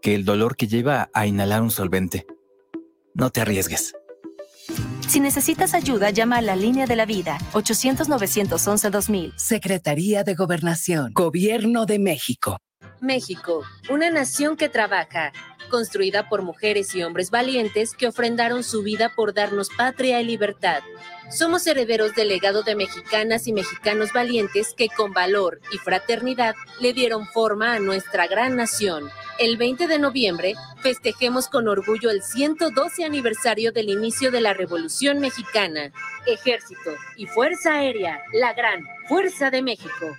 que el dolor que lleva a inhalar un solvente. No te arriesgues. Si necesitas ayuda, llama a la línea de la vida 800-911-2000. Secretaría de Gobernación, Gobierno de México. México, una nación que trabaja, construida por mujeres y hombres valientes que ofrendaron su vida por darnos patria y libertad. Somos herederos del legado de mexicanas y mexicanos valientes que con valor y fraternidad le dieron forma a nuestra gran nación. El 20 de noviembre festejemos con orgullo el 112 aniversario del inicio de la Revolución Mexicana. Ejército y Fuerza Aérea, la gran Fuerza de México.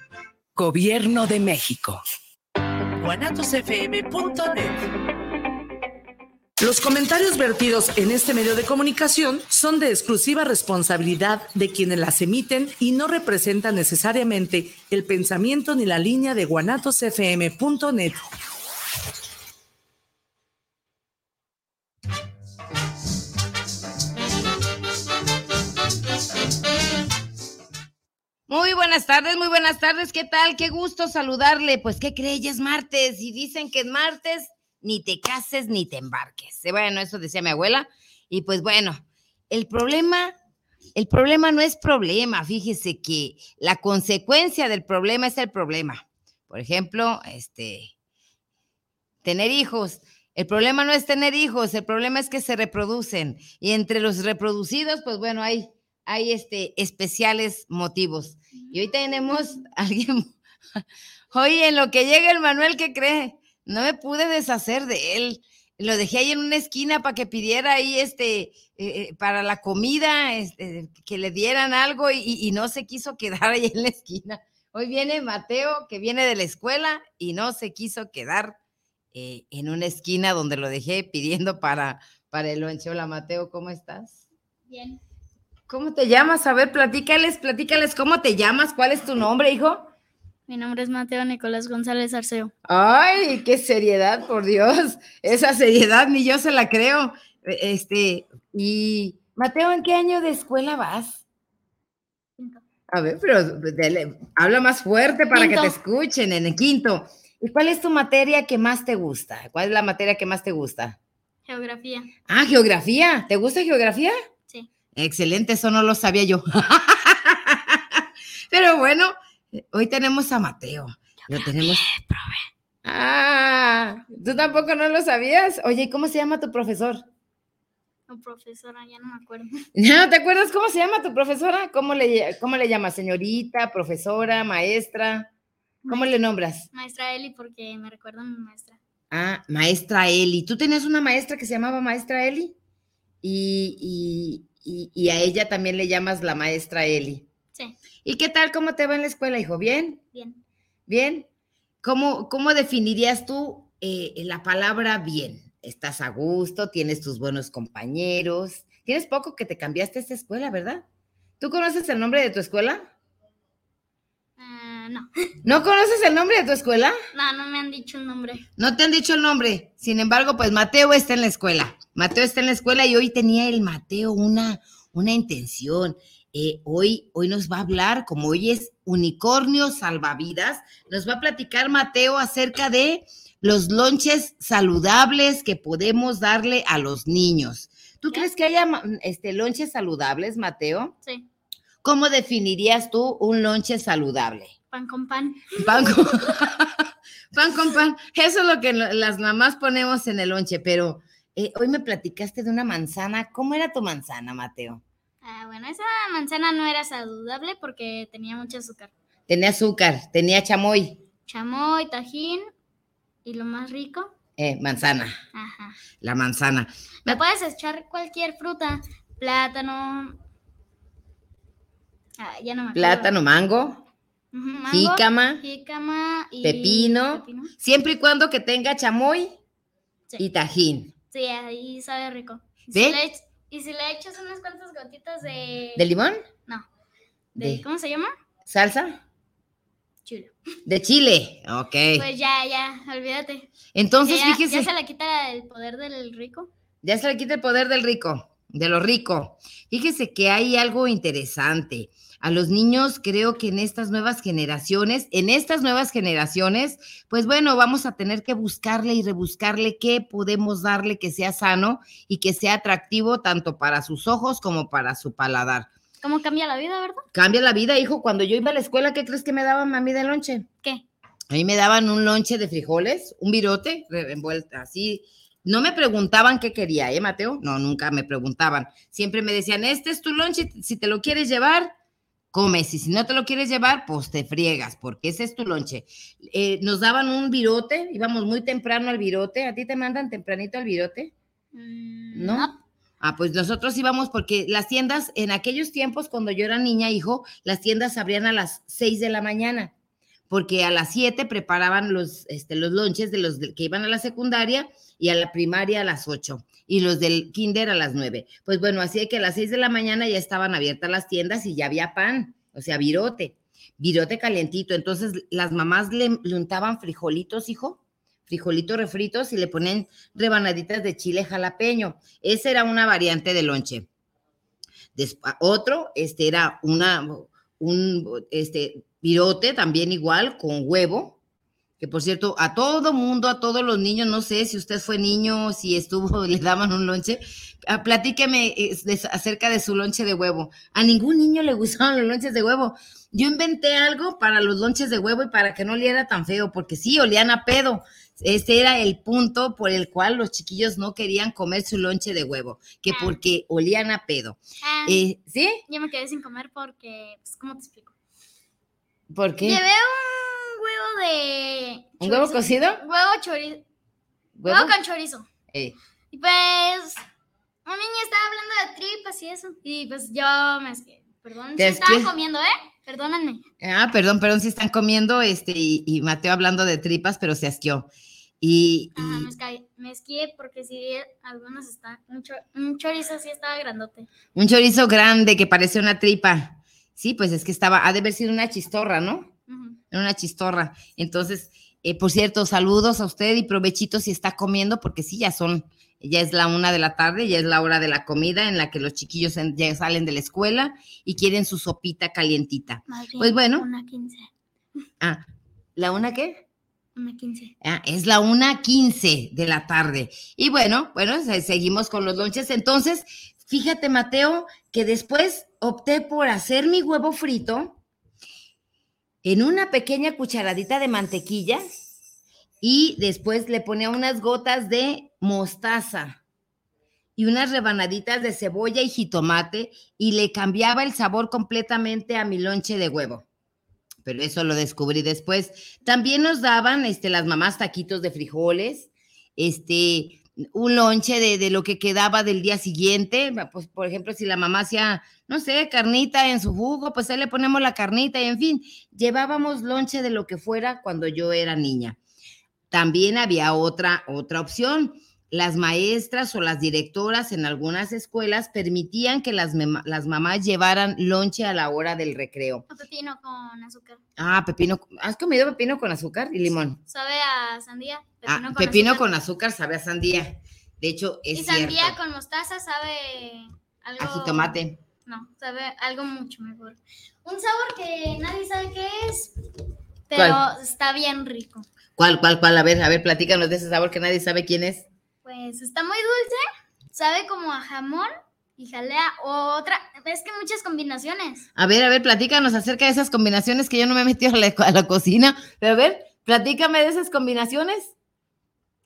Gobierno de México. Los comentarios vertidos en este medio de comunicación son de exclusiva responsabilidad de quienes las emiten y no representan necesariamente el pensamiento ni la línea de guanatosfm.net. Muy buenas tardes, muy buenas tardes. ¿Qué tal? Qué gusto saludarle. Pues, ¿qué creyes martes? Y dicen que es martes ni te cases ni te embarques. Bueno, eso decía mi abuela. Y pues bueno, el problema, el problema no es problema. Fíjese que la consecuencia del problema es el problema. Por ejemplo, este, tener hijos. El problema no es tener hijos, el problema es que se reproducen. Y entre los reproducidos, pues bueno, hay, hay este, especiales motivos. Y hoy tenemos alguien. Oye, en lo que llega el Manuel, ¿qué cree? No me pude deshacer de él. Lo dejé ahí en una esquina para que pidiera ahí este, eh, eh, para la comida, este, que le dieran algo y, no se quiso quedar ahí en la esquina. Hoy viene Mateo, que viene de la escuela y no se quiso quedar eh, en una esquina donde lo dejé pidiendo para, para el lonche. Hola Mateo, ¿cómo estás? Bien. ¿Cómo te llamas? A ver, platícales, platícales, ¿cómo te llamas? ¿Cuál es tu nombre, hijo? Mi nombre es Mateo Nicolás González Arceo. Ay, qué seriedad, por Dios. Esa seriedad ni yo se la creo. Este, y Mateo, ¿en qué año de escuela vas? A ver, pero habla más fuerte para que te escuchen en el quinto. ¿Y cuál es tu materia que más te gusta? ¿Cuál es la materia que más te gusta? Geografía. Ah, geografía. ¿Te gusta geografía? Sí. Excelente, eso no lo sabía yo. pero bueno, Hoy tenemos a Mateo. Lo tenemos. Ah, ¿tú tampoco no lo sabías? Oye, ¿cómo se llama tu profesor? No, profesora, ya no me acuerdo. ¿No te acuerdas cómo se llama tu profesora? ¿Cómo le, cómo le llamas? ¿Señorita, profesora, maestra? ¿Cómo le nombras? Maestra Eli, porque me recuerda a mi maestra. Ah, maestra Eli. ¿Tú tenías una maestra que se llamaba maestra Eli? Y, y, y a ella también le llamas la maestra Eli. ¿Y qué tal? ¿Cómo te va en la escuela, hijo? ¿Bien? Bien. ¿Bien? ¿Cómo, cómo definirías tú eh, la palabra bien? ¿Estás a gusto? ¿Tienes tus buenos compañeros? Tienes poco que te cambiaste a esta escuela, ¿verdad? ¿Tú conoces el nombre de tu escuela? Ah, no. ¿No conoces el nombre de tu escuela? No, no me han dicho el nombre. No te han dicho el nombre. Sin embargo, pues Mateo está en la escuela. Mateo está en la escuela y hoy tenía el Mateo una, una intención. Eh, hoy, hoy nos va a hablar, como hoy es Unicornio Salvavidas, nos va a platicar Mateo acerca de los lonches saludables que podemos darle a los niños. ¿Tú crees que haya este, lonches saludables, Mateo? Sí. ¿Cómo definirías tú un lonche saludable? Pan con pan. Pan con pan. Con pan. Eso es lo que las mamás ponemos en el lonche, pero eh, hoy me platicaste de una manzana. ¿Cómo era tu manzana, Mateo? Ah, bueno, esa manzana no era saludable porque tenía mucho azúcar. Tenía azúcar, tenía chamoy. Chamoy, tajín y lo más rico. Eh, manzana. Ajá. La manzana. Me puedes echar cualquier fruta, plátano. Ah, ya no me Plátano, mango. jícama, jícama y pepino, Siempre y cuando que tenga chamoy y tajín. Sí, ahí sabe rico. ¿Sí? ¿Y si le echas unas cuantas gotitas de... ¿De limón? No. ¿De, cómo se llama? ¿Salsa? Chile. De chile, ok. Pues ya, ya, olvídate. Entonces, ya, fíjese. ¿Ya se le quita el poder del rico? Ya se le quita el poder del rico. de lo rico. Fíjese que hay algo interesante. A los niños creo que en estas nuevas generaciones, en estas nuevas generaciones, pues bueno, vamos a tener que buscarle y rebuscarle qué podemos darle que sea sano y que sea atractivo tanto para sus ojos como para su paladar. ¿Cómo cambia la vida, verdad? Cambia la vida, hijo. Cuando yo iba a la escuela, ¿qué crees que me daban mami de lonche? ¿Qué? A mí me daban un lonche de frijoles, un virote envuelta así. No me preguntaban qué quería, ¿eh, Mateo? No, nunca me preguntaban. Siempre me decían, este es tu lonche, si te lo quieres llevar, comes. Y si no te lo quieres llevar, pues te friegas, porque ese es tu lonche. Eh, nos daban un virote, íbamos muy temprano al virote. ¿A ti te mandan tempranito al virote? Mm, ¿No? Ah, pues nosotros íbamos porque las tiendas, en aquellos tiempos, cuando yo era niña, hijo, las tiendas abrían a las 6 de la mañana, porque a las 7 preparaban los, este, los lonches de los que iban a la secundaria y a la primaria a las 8 y los del kinder a las 9. Pues bueno, así que a las 6 de la mañana ya estaban abiertas las tiendas y ya había pan, o sea, virote, virote calientito. Entonces las mamás le, untaban frijolitos, hijo, frijolitos refritos y le ponen rebanaditas de chile jalapeño. Esa era una variante de lonche. Desp- otro, este era una, un, este, virote también igual, con huevo, que por cierto, a todo mundo, a todos los niños, no sé si usted fue niño, si estuvo, le daban un lonche, ah, platíqueme eh, acerca de su lonche de huevo. A ningún niño le gustaban los lonches de huevo. Yo inventé algo para los lonches de huevo y para que no oliera tan feo, porque sí, olían a pedo. Este era el punto por el cual los chiquillos no querían comer su lonche de huevo, que Ah. porque olían a pedo. Ah, Eh, ¿Sí? Yo me quedé sin comer porque, pues, ¿cómo te explico? ¿Por qué? Llevé un huevo de... ¿Un huevo cocido? Huevo chorizo. ¿Huevo? Huevo con chorizo. Eh, Y pues, un niño estaba hablando de tripas y eso. Y pues yo me. Perdón, si estaba esquí- comiendo, ¿eh? Perdónenme. Ah, perdón, perdón si están comiendo, este, y, y Mateo hablando de tripas, pero se asqueó. Y, Ajá, y me, esquié porque si algunos están... Un, cho- un chorizo sí estaba grandote. un chorizo grande que parece una tripa. Sí, pues es que estaba, ha de haber sido una chistorra, ¿no? Ujú. Era una chistorra. Entonces, eh, por cierto, saludos a usted y provechito si está comiendo, porque sí, ya son, ya es la una de la tarde, ya es la hora de la comida en la que los chiquillos ya salen de la escuela y quieren su sopita calientita. Pues bueno. Una quince. Ah, ¿la una qué? Una quince. Ah, es la una quince de la tarde. Y bueno, bueno, se- seguimos con los lonches. Entonces, fíjate, Mateo, que después opté por hacer mi huevo frito en una pequeña cucharadita de mantequilla y después le ponía unas gotas de mostaza y unas rebanaditas de cebolla y jitomate y le cambiaba el sabor completamente a mi lonche de huevo. Pero eso lo descubrí después. También nos daban este, las mamás taquitos de frijoles, este, un lonche de, de lo que quedaba del día siguiente. Pues, por ejemplo, si la mamá hacía, no sé, carnita en su jugo, pues ahí le ponemos la carnita y en fin, llevábamos lonche de lo que fuera cuando yo era niña. También había otra, otra opción. Las maestras o las directoras en algunas escuelas permitían que las, las mamás llevaran lonche a la hora del recreo. O pepino con azúcar. Ah, pepino. ¿Has comido pepino con azúcar y limón? Sabe a sandía. Pepino ah, con pepino azúcar. con azúcar sabe a sandía. De hecho, es Y sandía cierto. con mostaza sabe algo. A jitomate. No, sabe algo mucho mejor. Un sabor que nadie sabe qué es, pero ¿Cuál? está bien rico. ¿Cuál, cuál, cuál? A ver, a ver, platícanos de ese sabor que nadie sabe quién es. Pues está muy dulce, sabe como a jamón y jalea o otra. Es que muchas combinaciones. A ver, a ver, platícanos acerca de esas combinaciones que yo no me he metido a la, a la cocina. Pero a ver, platícame de esas combinaciones.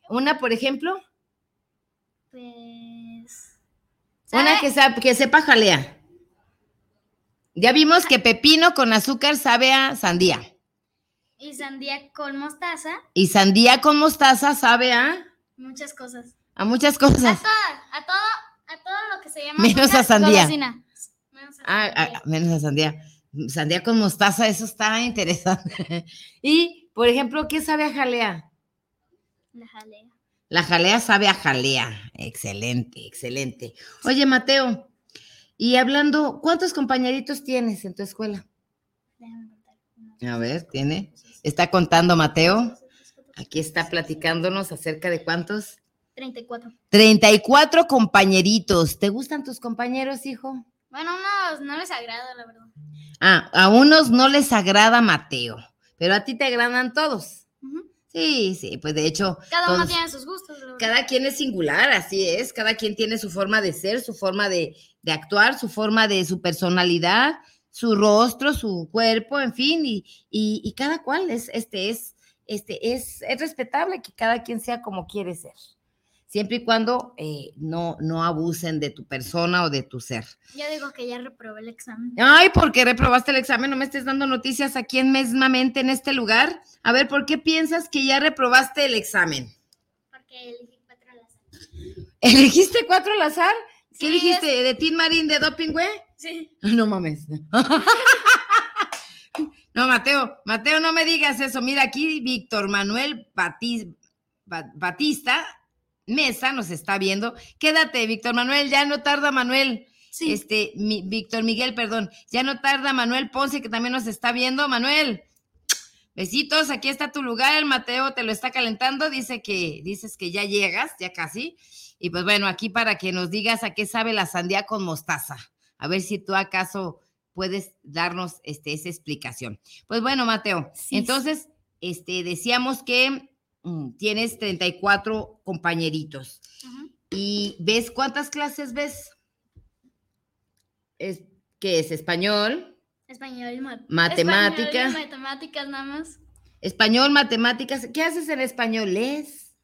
Una, por ejemplo, Pues. una que, sa- que sepa jalea. Ya vimos que pepino con azúcar sabe a sandía. Y sandía con mostaza, Y sandía con mostaza sabe a, muchas cosas. a muchas A cosas. todo, a todo, a todo lo que se llama. Menos a sandía. golosina. Menos a Ah, sandía. ah, menos a sandía. Sandía con mostaza, eso está interesante. y, por ejemplo, ¿qué sabe a jalea? La jalea. La jalea sabe a jalea. Excelente, excelente. Oye, Mateo, y hablando, ¿cuántos compañeritos tienes en tu escuela? Déjame contar. Uno, A ver, tiene. Está contando Mateo. Aquí está platicándonos acerca de cuántos. 34. 34 compañeritos. ¿Te gustan tus compañeros, hijo? Bueno, unos no les agrada, la verdad. Ah, a unos no les agrada Mateo, pero a ti te agradan todos. Sí, sí, pues de hecho, Cada uno tiene sus gustos. cada quien es singular, así es, cada quien tiene su forma de ser, su forma de, de actuar, su forma de su personalidad, su rostro, su cuerpo, en fin, y, y, y cada cual es, este, es, este, es, es respetable que cada quien sea como quiere ser, siempre y cuando eh, no, no abusen de tu persona o de tu ser. Yo digo que ya reprobé el examen. Ay, ¿por qué reprobaste el examen? No me estés dando noticias aquí en mesmamente en este lugar. A ver, ¿por qué piensas que ya reprobaste el examen? Porque elegí cuatro al azar. ¿Elegiste cuatro al azar? ¿Qué Sí, dijiste? ¿De Tin Marín de Doping, güey? Sí. No mames. No, Mateo, Mateo, no me digas eso. Mira, aquí Víctor Manuel Bati- Ba- Batista Mesa nos está viendo. Quédate, Víctor Manuel, ya no tarda Manuel. Sí. Este, mi- Víctor Miguel, perdón. Ya no tarda Manuel Ponce, que también nos está viendo. Manuel, besitos, aquí está tu lugar. El Mateo te lo está calentando. Dice que, dices que ya llegas, ya casi. Y pues bueno, aquí para que nos digas a qué sabe la sandía con mostaza. A ver si tú acaso puedes darnos este, esa explicación. Pues bueno, Mateo, Sí, entonces, este, decíamos que mm, tienes 34 compañeritos. Ujú. ¿Y ves cuántas clases ves? Es, ¿Qué es? ¿Español? Español y mat- Matemática. Español y matemáticas nada más. Español, matemáticas. ¿Qué haces en español? ¿Lees?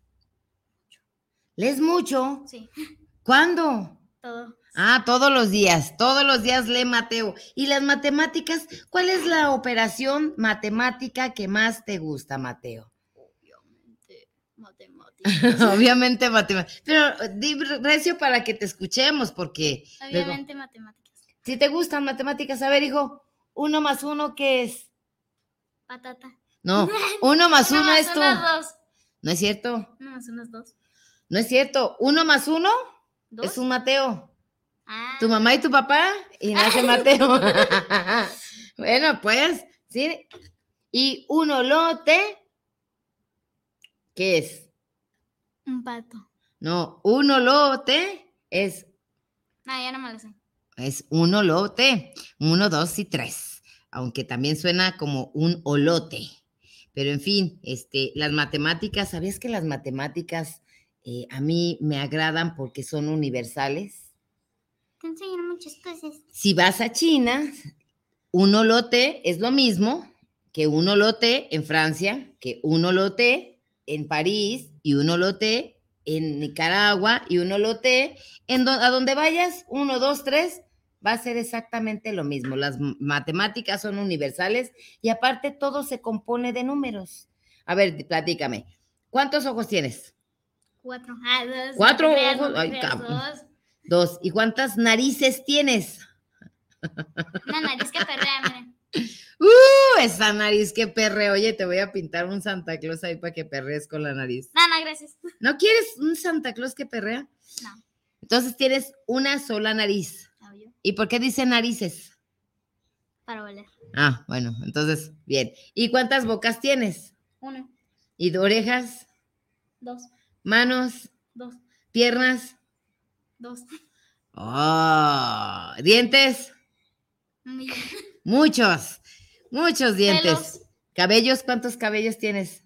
¿Lees mucho? Sí, ¿Cuándo? todo. Ah, todos los días, todos los días lee Mateo. ¿Y las matemáticas? ¿Cuál es la operación matemática que más te gusta, Mateo? Obviamente, matemáticas. Obviamente matemáticas. Pero di recio para que te escuchemos, porque luego- Obviamente matemáticas. si te gustan matemáticas, a ver, hijo, uno más uno, ¿qué es? Patata. No, uno más Uno uno más es tú. dos. No es cierto, Uno más uno es dos. no es cierto. Uno más uno ¿Dos? es un Mateo. Ah, Tu mamá y tu papá y nace Mateo. bueno, pues, sí. Y un olote, ¿qué es? Un pato. No, un olote es, Ah, ya no me lo sé. es un olote. Uno, dos y tres. Aunque también suena como un olote. Pero en fin, este, las matemáticas, ¿sabías que las matemáticas eh, a mí me agradan porque son universales? Te enseñan muchas cosas. Si vas a China, un olote es lo mismo que un olote en Francia, que un olote en París y un olote en Nicaragua y un olote en do- a donde vayas, uno, dos, tres, va a ser exactamente lo mismo. Las matemáticas son universales y aparte todo se compone de números. A ver, platícame. ¿Cuántos ojos tienes? Cuatro. Ah, dos. Cuatro ojos. Ay, dos. Dos. ¿Y cuántas narices tienes? Una nariz que perrea, miren. ¡Uh! Esa nariz que perre. Oye, te voy a pintar un Santa Claus ahí para que perrees con la nariz. No, no, gracias. ¿No quieres un Santa Claus que perrea? No. Entonces tienes una sola nariz. ¿Y por qué dice narices? Para oler. Ah, bueno, entonces, bien. ¿Y cuántas bocas tienes? Uno, ¿Y de orejas? dos, ¿Manos? dos, ¿Piernas? Dos. ¡Oh! ¿Dientes? Muchos, muchos dientes. Pelos. ¿Cabellos? ¿Cuántos cabellos tienes?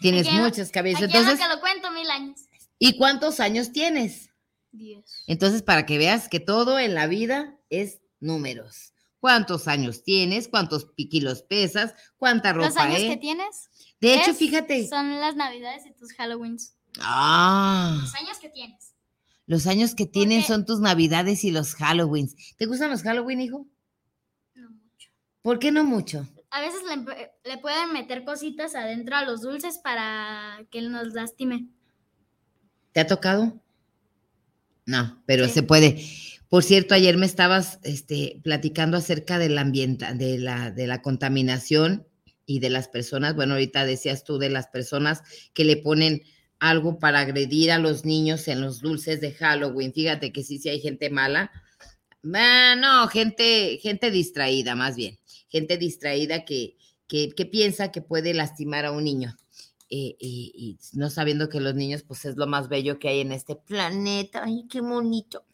Tienes Aquí muchos cabellos. Aquí Entonces, que lo cuento mil años. ¿y cuántos años tienes? Diez. Entonces, para que veas que todo en la vida es números. ¿Cuántos años tienes? ¿Cuántos kilos pesas? ¿Cuánta ropa Los años eh? que tienes De hecho, es- fíjate. son las navidades y tus Halloweens. Ah, Los años que tienes. Los años que tienen son tus navidades y los Halloweens. ¿Te gustan los Halloween, hijo? No mucho. ¿Por qué no mucho? A veces le, le pueden meter cositas adentro a los dulces para que nos lastime. ¿Te ha tocado? No, pero Sí. se puede. Por cierto, ayer me estabas este, platicando acerca del ambiente, de la, de la contaminación y de las personas. Bueno, ahorita decías tú de las personas que le ponen algo para agredir a los niños en los dulces de Halloween. Fíjate que sí, sí hay gente mala. Ah, no, gente, gente distraída, más bien. Gente distraída que, que, que piensa que puede lastimar a un niño. eh, y, no sabiendo que los niños, pues es lo más bello que hay en este planeta. Ay, qué bonito.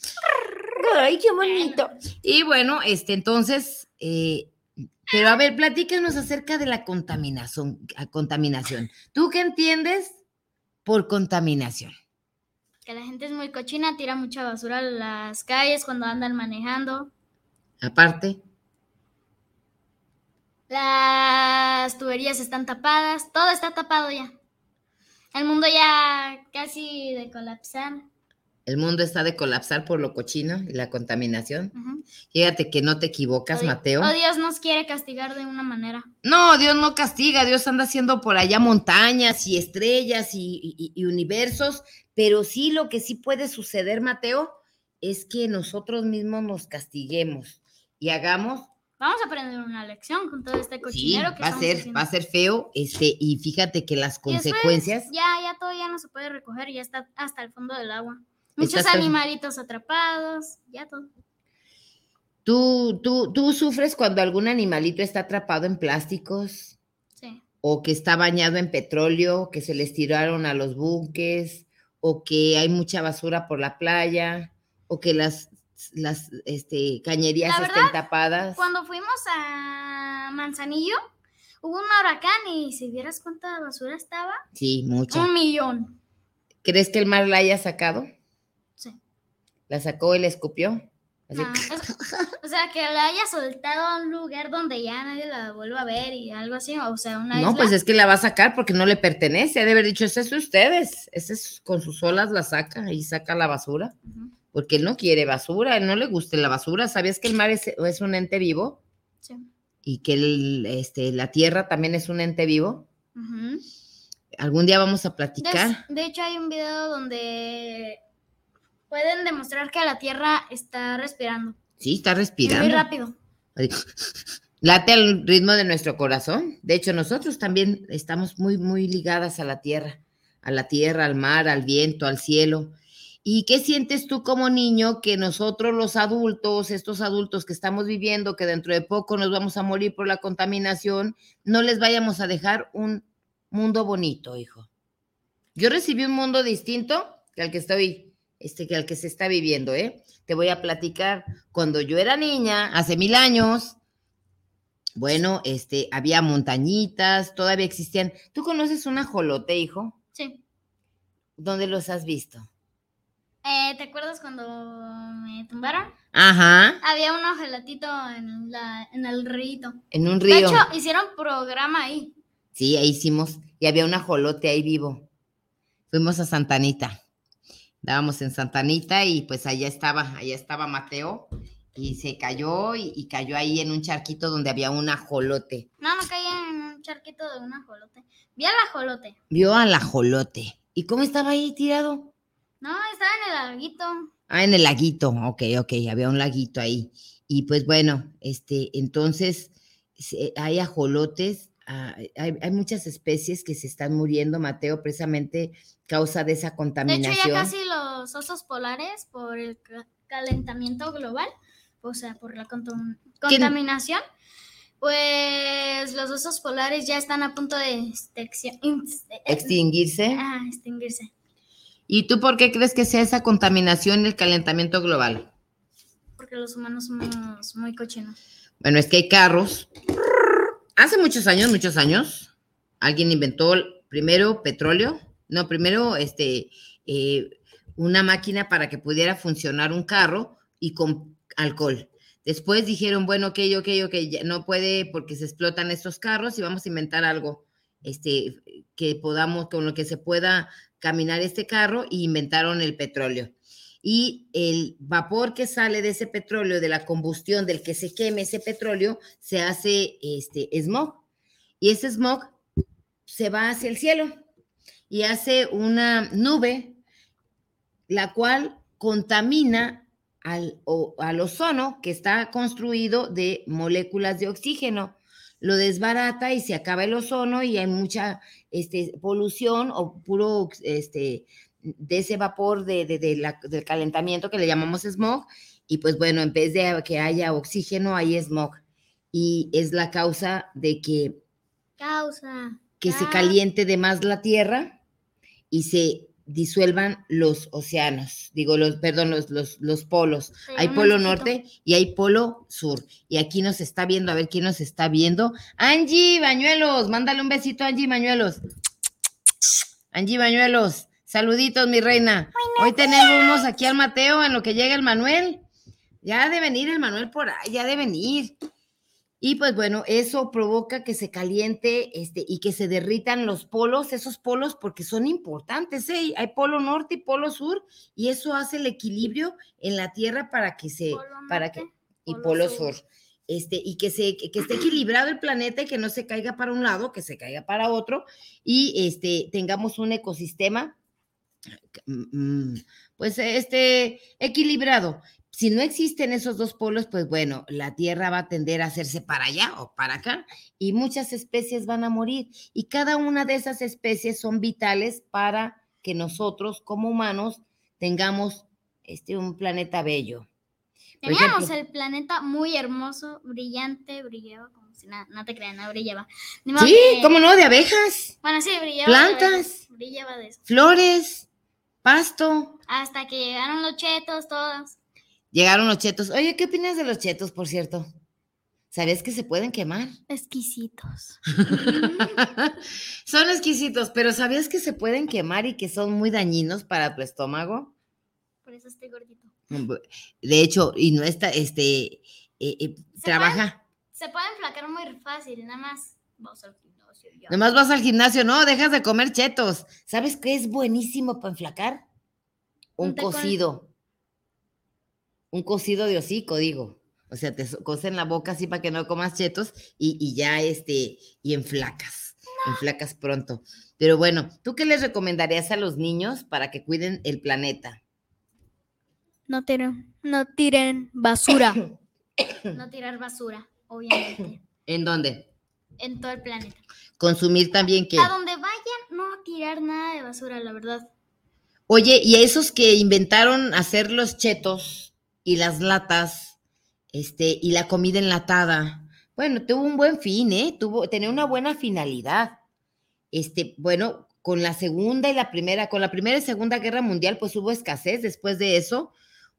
Ay, qué bonito. Y bueno, este, entonces, eh, pero a ver, platícanos acerca de la contaminación, contaminación. ¿Tú qué entiendes por contaminación? Que la gente es muy cochina, tira mucha basura a las calles cuando andan manejando. Aparte, Las tuberías están tapadas, todo está tapado ya. El mundo ya casi de colapsar. El mundo está de colapsar por lo cochino y la contaminación. Fíjate que no te equivocas, O- Mateo. O Dios nos quiere castigar de una manera. No, Dios no castiga, Dios anda haciendo por allá montañas y estrellas y, y- y universos, pero sí lo que sí puede suceder, Mateo, es que nosotros mismos nos castiguemos y hagamos, Vamos a aprender una lección con todo este sí, cochinero que va a ser, haciendo. va a ser feo, este, y fíjate que las Y consecuencias, ya, ya todo ya no se puede recoger, ya está hasta el fondo del agua. Muchos Estás- animalitos atrapados, ya todo. tú, tú, tú sufres cuando algún animalito está atrapado en plásticos Sí. o que está bañado en petróleo, que se les tiraron a los buques, o que hay mucha basura por la playa, o que las, las este, cañerías La estén tapadas. Cuando fuimos a Manzanillo, hubo un huracán y si vieras cuánta basura estaba, Sí, mucha. un millón. ¿Crees que el mar la haya sacado? ¿La sacó y la escupió? Así, Ah, o, o sea, que la haya soltado a un lugar donde ya nadie la vuelva a ver y algo así, o sea, una no, isla. pues es que la va a sacar porque no le pertenece. Ha de haber dicho, ese es de ustedes. Ese es con sus olas la saca y saca la basura. Porque él no quiere basura, él no le gusta la basura. ¿Sabías que el mar es, es un ente vivo? sí. y que el, este, la tierra también es un ente vivo. Algún día vamos a De, platicar. de hecho, hay un video donde pueden demostrar que la Tierra está respirando. Sí, está Muy respirando. rápido. Así, Late al ritmo de nuestro corazón. De hecho, nosotros también estamos muy, muy ligadas a la tierra, a la tierra, al mar, al viento, al cielo. ¿Y qué sientes tú como niño que nosotros los adultos, estos adultos que estamos viviendo, que dentro de poco nos vamos a morir por la contaminación, no les vayamos a dejar un mundo bonito, hijo? Yo recibí un mundo distinto que al que estoy, este, que al que se está viviendo, ¿eh? Te voy a platicar. Cuando yo era niña, hace mil años, bueno, este, había montañitas, todavía existían. ¿Tú conoces un ajolote, hijo? Sí. ¿Dónde los has visto? Eh, ¿Te acuerdas cuando me tumbaron? Ajá, Había un ojelatito en, la, en el río. en un De río. hecho, hicieron programa ahí. Sí, ahí hicimos. Y había un ajolote ahí vivo. Fuimos a Santanita. Dábamos en Santanita y pues allá estaba, allá estaba Mateo y se cayó y, y cayó ahí en un charquito donde había un ajolote. No, no caía en un charquito de un ajolote. Vi al ajolote. Vio al ajolote. ¿Y cómo estaba ahí tirado? No, estaba en el laguito. Ah, en el laguito. Ok, ok, había un laguito ahí. Y pues bueno, este, entonces hay ajolotes, ah, hay, hay muchas especies que se están muriendo, Mateo, precisamente causa de esa De hecho, contaminación. ya casi los osos polares, por el ca- calentamiento global, o sea, por la contam- ¿Quién- contaminación, pues los osos polares ya están a punto de eh, Extinguirse. ah, extinguirse. ¿Y tú por qué crees que sea esa contaminación el calentamiento global? Porque los humanos somos muy cochinos. Bueno, es que hay carros. Hace muchos años, muchos años, alguien inventó primero petróleo, no, primero este, eh, una máquina para que pudiera funcionar un carro y con alcohol. Después dijeron, bueno, ok, ok, ok, ya no puede porque se explotan estos carros y vamos a inventar algo este, que podamos, con lo que se pueda caminar este carro y inventaron el petróleo. Y el vapor que sale de ese petróleo, de la combustión, del que se queme ese petróleo, se hace este smog. Y ese smog se va hacia el cielo y hace una nube, la cual contamina al, o- al ozono que está construido de moléculas de oxígeno. Lo desbarata y se acaba el ozono y hay mucha este, polución o puro este, de ese vapor de, de- de la- del calentamiento que le llamamos smog. Y pues bueno, en vez de que haya oxígeno, hay smog. Y es la causa de que Causa. que se Ah. caliente de más la tierra y se disuelvan los océanos, digo, los, perdón, los, los, los polos. Hay polo norte y hay polo sur. Y aquí nos está viendo, a ver quién nos está viendo. Angie Bañuelos, mándale un besito a Angie Bañuelos. Angie Bañuelos, saluditos, mi reina. Hoy tenemos aquí al Mateo en lo que llega el Manuel. Ya ha de venir el Manuel por ahí, ya de venir. Y pues bueno, eso provoca que se caliente este, y que se derritan los polos, esos polos, porque son importantes, ¿eh? Hay polo norte y polo sur, y eso hace el equilibrio en la Tierra para que se, Polo para que, y polo polo sur. sur. Este, y que, se, que esté equilibrado el planeta y que no se caiga para un lado, que se caiga para otro, y este, tengamos un ecosistema, pues, este, equilibrado. Si no existen esos dos polos, pues bueno, la Tierra va a tender a hacerse para allá o para acá y muchas especies van a morir. Y cada una de esas especies son vitales para que nosotros como humanos tengamos este, un planeta bello. Teníamos ejemplo- el planeta muy hermoso, brillante, brillaba como si nada, no te creas, no brillaba. Sí, que- ¿cómo no? De abejas, Bueno, sí, brillaba. de plantas. Brillaba de eso. flores, pasto. Hasta que llegaron los chetos, todos. Llegaron los chetos. Oye, ¿qué opinas de los chetos, por cierto? ¿Sabes que se pueden quemar? Exquisitos. son exquisitos, pero ¿sabías que se pueden quemar y que son muy dañinos para tu estómago? Por eso estoy gordito. De hecho, y no está, este, eh, eh, ¿Se trabaja. Se pueden flacar muy fácil, nada más. Vamos al Nomás vas al gimnasio, no, dejas de comer chetos. ¿Sabes qué es buenísimo para enflacar? Un Un cocido. Un cocido de hocico, digo. O sea, te cocen la boca así para que no comas chetos y, y ya, este, y enflacas. Enflacas pronto. Pero bueno, ¿tú qué les recomendarías a los niños para que cuiden el planeta? No tiren, no tiren basura. no tirar basura, obviamente. ¿En dónde? En todo el planeta. Consumir también que... A donde vayan, no tirar nada de basura, la verdad. Oye, y a esos que inventaron hacer los chetos y las latas, este, y la comida enlatada, bueno, tuvo un buen fin, ¿eh? Tuvo, tenía una buena finalidad. Este, bueno, con la segunda y la primera, con la primera y segunda guerra mundial, pues hubo escasez. Después de eso,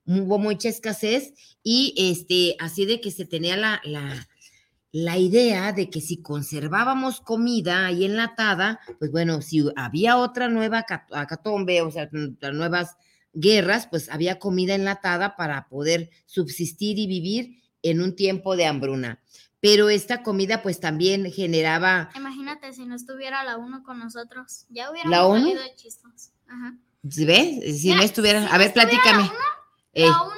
hubo mucha escasez, y este, así de que se tenía la, la, la idea de que si conservábamos comida ahí enlatada, pues bueno, si había otra nueva cat- acatombe, o sea, nuevas guerras, pues había comida enlatada para poder subsistir y vivir en un tiempo de hambruna. Pero esta comida pues también generaba, Imagínate si no estuviera la UNO con nosotros. Ya hubiéramos ¿La ONU? salido de chistos. Ajá. ¿ves? Si Ya, no estuviera, si a no ver, estuviera platícame. la La ONU,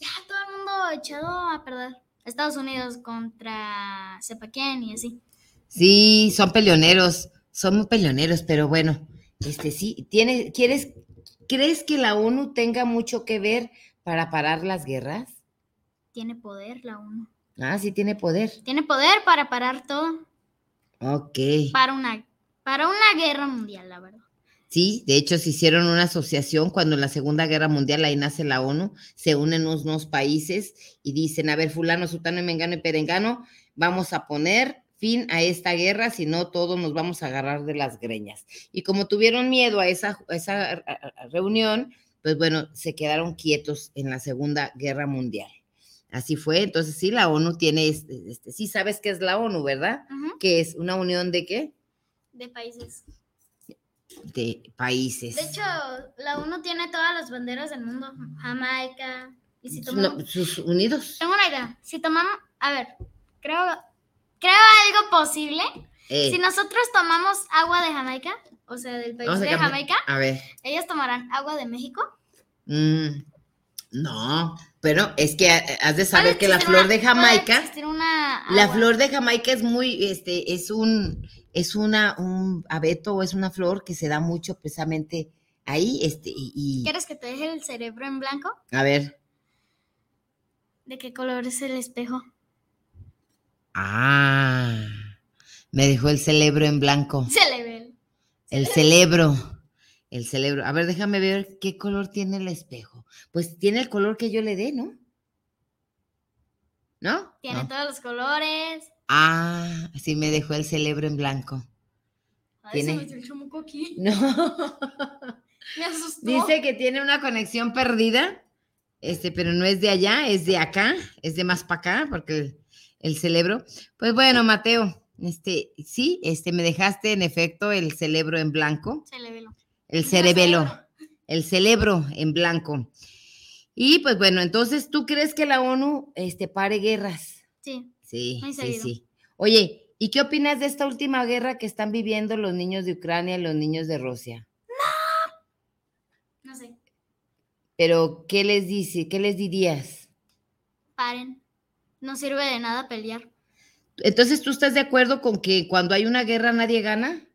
ya todo el mundo echado a perder. Estados Unidos contra sepa quién y así. sí, son peleoneros, son muy peleoneros, pero bueno, este sí, tiene, ¿quieres, crees que la ONU tenga mucho que ver para parar las guerras? Tiene poder la ONU. Ah, sí tiene poder. Tiene poder para parar todo. Ok. Para una, para una guerra mundial, la verdad. Sí, de hecho se hicieron una asociación cuando en la Segunda Guerra Mundial ahí nace la ONU, se unen unos países y dicen, a ver, fulano, sutano y mengano y perengano, vamos a poner fin a esta guerra, si no todos nos vamos a agarrar de las greñas. Y como tuvieron miedo a esa, a esa reunión, pues bueno, se quedaron quietos en la Segunda Guerra Mundial. Así fue, entonces sí, la ONU tiene, este, este- sí sabes qué es la ONU, ¿verdad? Que es una unión de qué? De países. De países. De hecho, la ONU tiene todas las banderas del mundo. Jamaica. Y si No, tomamos... sus unidos. Tengo una idea. Si tomamos... A ver, creo, creo algo posible. Eh, Si nosotros tomamos agua de Jamaica, o sea, del país vamos de Jamaica, A ver. ellos tomarán agua de México. mm, no, pero es que eh, has de saber que la flor una- de Jamaica, una la flor de Jamaica es muy, este, es un, es una, un abeto o es una flor que se da mucho precisamente ahí, este, y, ¿Quieres que te deje el cerebro en blanco? a ver, ¿De qué color es el espejo? ah, me dejó el cerebro en blanco, el- el cerebro, el cerebro, a ver, déjame ver qué color tiene el espejo, pues tiene el color que yo le dé, ¿no? ¿No? Tiene No. todos los colores. Ah, sí me dejó el cerebro en blanco. Ay, se Tiene- metió el chamuco aquí. No. Me asustó. Dice que tiene una conexión perdida, este, pero no es de allá, es de acá, es de más para acá, porque el, el cerebro. Pues bueno, Mateo, este, sí, este, me dejaste en efecto el cerebro en blanco, veló. el cerebelo, el cerebro en blanco. Y pues bueno, entonces, ¿tú crees que la ONU, este, pare guerras? Sí. Sí, Muy sí, seguido. sí. Oye, ¿y qué opinas de esta última guerra que están viviendo los niños de Ucrania y los niños de Rusia? No sé. Pero, ¿qué les dice? ¿Qué les dirías? Paren. No sirve de nada pelear. Entonces, ¿tú estás de acuerdo con que cuando hay una guerra nadie gana?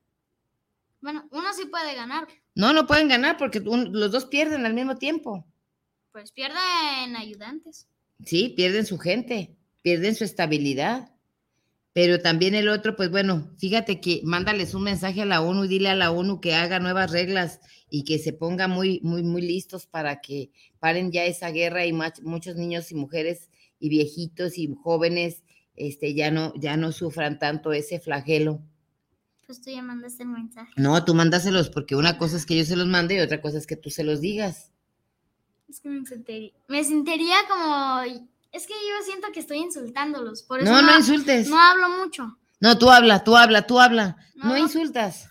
Bueno, uno sí puede ganar. No, no pueden ganar porque un- los dos pierden al mismo tiempo. Pues pierden ayudantes. Sí, pierden su gente, pierden su estabilidad. Pero también el otro, pues bueno, fíjate que mándales un mensaje a la ONU y dile a la ONU que haga nuevas reglas y que se ponga muy, muy, muy listos para que paren ya esa guerra y muchos niños y mujeres y viejitos y jóvenes este, ya, no, ya no sufran tanto ese flagelo. Pues tú ya mandaste el mensaje. No, tú mándaselos porque una cosa es que yo se los mande y otra cosa es que tú se los digas. Es que me sentiría, me sentiría como... Es que yo siento que estoy insultándolos. Por eso No, no no, insultes. no hablo mucho. No, tú habla, tú habla, tú habla. No, insultas.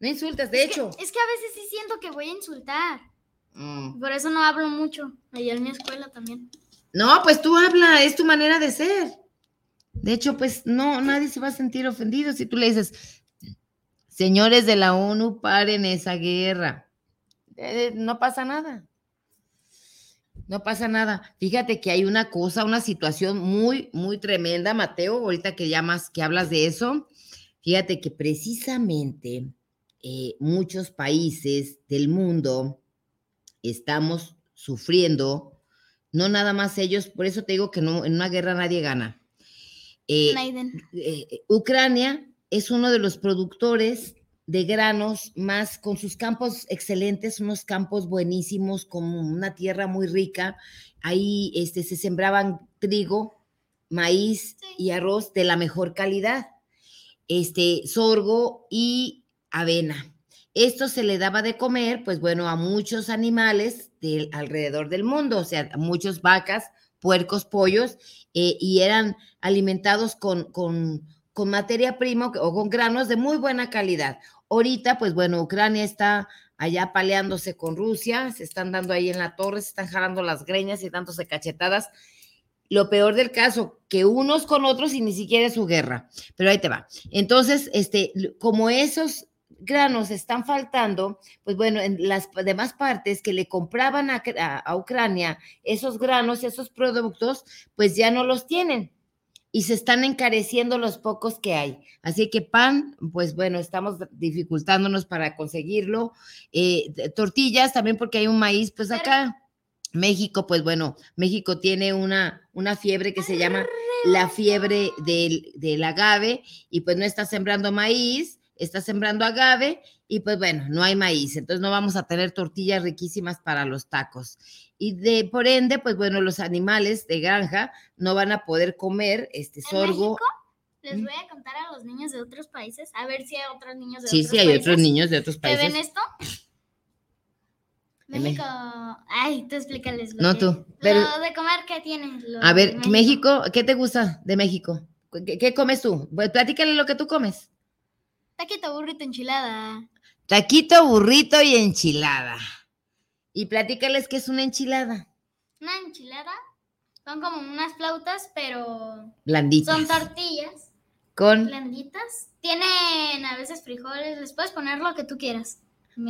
No insultas, de Es que- hecho. es que a veces sí siento que voy a insultar. Mm. Por eso no hablo mucho. Allá en mi escuela también. No, pues tú habla, es tu manera de ser. De hecho, pues no, nadie se va a sentir ofendido si tú le dices, señores de la ONU, paren esa guerra. Eh, no pasa nada. No pasa nada. Fíjate que hay una cosa, una situación muy, muy tremenda, Mateo, ahorita que llamas, que hablas de eso. Fíjate que precisamente eh, muchos países del mundo estamos sufriendo no nada más ellos, por eso te digo que no, en una guerra nadie gana. Eh, eh, Ucrania es uno de los productores de granos más con sus campos excelentes, unos campos buenísimos, con una tierra muy rica. Ahí este, se sembraban trigo, maíz y arroz de la mejor calidad, este, sorgo y avena. Esto se le daba de comer, pues bueno, a muchos animales alrededor del mundo, o sea, a muchas vacas, puercos, pollos, eh, y eran alimentados con, con, con materia prima o con granos de muy buena calidad. Ahorita, pues bueno, Ucrania está allá paleándose con Rusia, se están dando ahí en la torre, se están jalando las greñas y dándose cachetadas. Lo peor del caso, que unos con otros y ni siquiera es su guerra. Pero ahí te va. Entonces, este, como esos granos están faltando, pues bueno, en las demás partes que le compraban a, a, a, Ucrania esos granos, esos productos, pues ya no los tienen y se están encareciendo los pocos que hay. Así que pan, pues bueno, estamos dificultándonos para conseguirlo. Eh, tortillas también porque hay un maíz, pues acá. México, pues bueno, México tiene una, una fiebre que se llama la fiebre del, del agave y pues no está sembrando maíz, está sembrando agave y pues bueno, no hay maíz, entonces no vamos a tener tortillas riquísimas para los tacos. Y de por ende, pues bueno, los animales de granja no van a poder comer este sorgo. México? Les voy a contar a los niños de otros países, a ver si hay otros niños de sí, otros sí, hay países. otros niños de otros ¿Que países. ven esto? México. Ay, tú explícales. Lo No, que- tú, pero- Lo de comer que tiene. lo A ver, México, ¿qué te gusta de México? ¿Qué, qué comes tú? Pues platícale lo que tú comes. Taquito, burrito, enchilada. Taquito, burrito y enchilada. Y platícales qué es una enchilada. Una enchilada son como unas flautas, pero Blanditas. son tortillas Con blanditas. Tienen a veces frijoles, les puedes poner lo que tú quieras.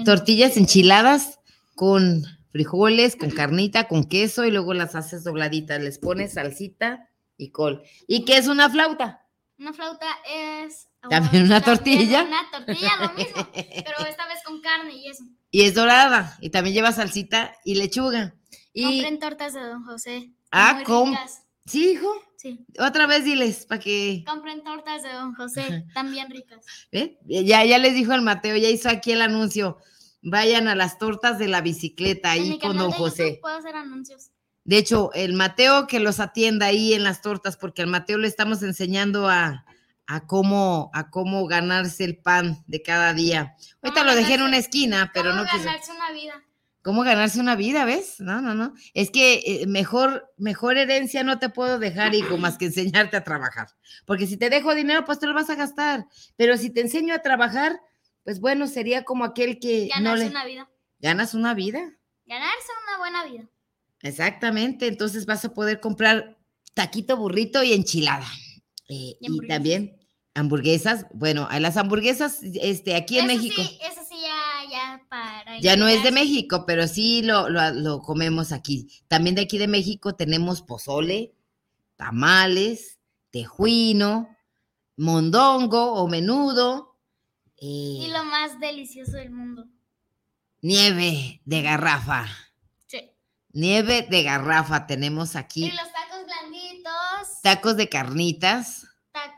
Tortillas enchiladas con frijoles, con carnita, con queso y luego las haces dobladitas. Les pones salsita y col. ¿Y qué es una flauta? Una flauta es... También una tortilla. Una tortilla, lo mismo, pero esta vez con carne y eso. Y es dorada y también lleva salsita y lechuga. Y Compren tortas de Don José. Ah, com- ricas. sí, hijo, Sí, otra vez diles para que compren tortas de Don José, también ricas. Ya, ya les dijo el Mateo, ya hizo aquí el anuncio. Vayan a las tortas de la bicicleta En ahí mi con don de José. puedo hacer anuncios. De hecho, el Mateo que los atienda ahí en las tortas, porque al Mateo le estamos enseñando a, a cómo, a cómo ganarse el pan de cada día. Ahorita ¿Cómo lo dejé en una esquina, pero ¿Cómo no quiso. ganarse una vida? ¿Cómo ganarse una vida, ves? No, no, no. Es que eh, mejor, mejor herencia no te puedo dejar, hijo, más que enseñarte a trabajar. Porque si te dejo dinero, pues te lo vas a gastar. Pero si te enseño a trabajar, pues bueno, sería como aquel que no Ganarse le una vida. ganas una vida. Ganarse una buena vida. Exactamente. Entonces vas a poder comprar taquito, burrito y enchilada. Eh, Y también hamburguesas. Bueno, a las hamburguesas, este, aquí en Eso México. Sí, eso sí, ya, ya para. Ya no es de. México, pero sí lo, lo- lo comemos aquí. También de aquí de México tenemos pozole, tamales, tejuino, mondongo o menudo, eh, Y lo más delicioso del mundo. nieve de garrafa. Sí. Nieve de garrafa tenemos Y aquí. los tacos blanditos. Tacos de carnitas,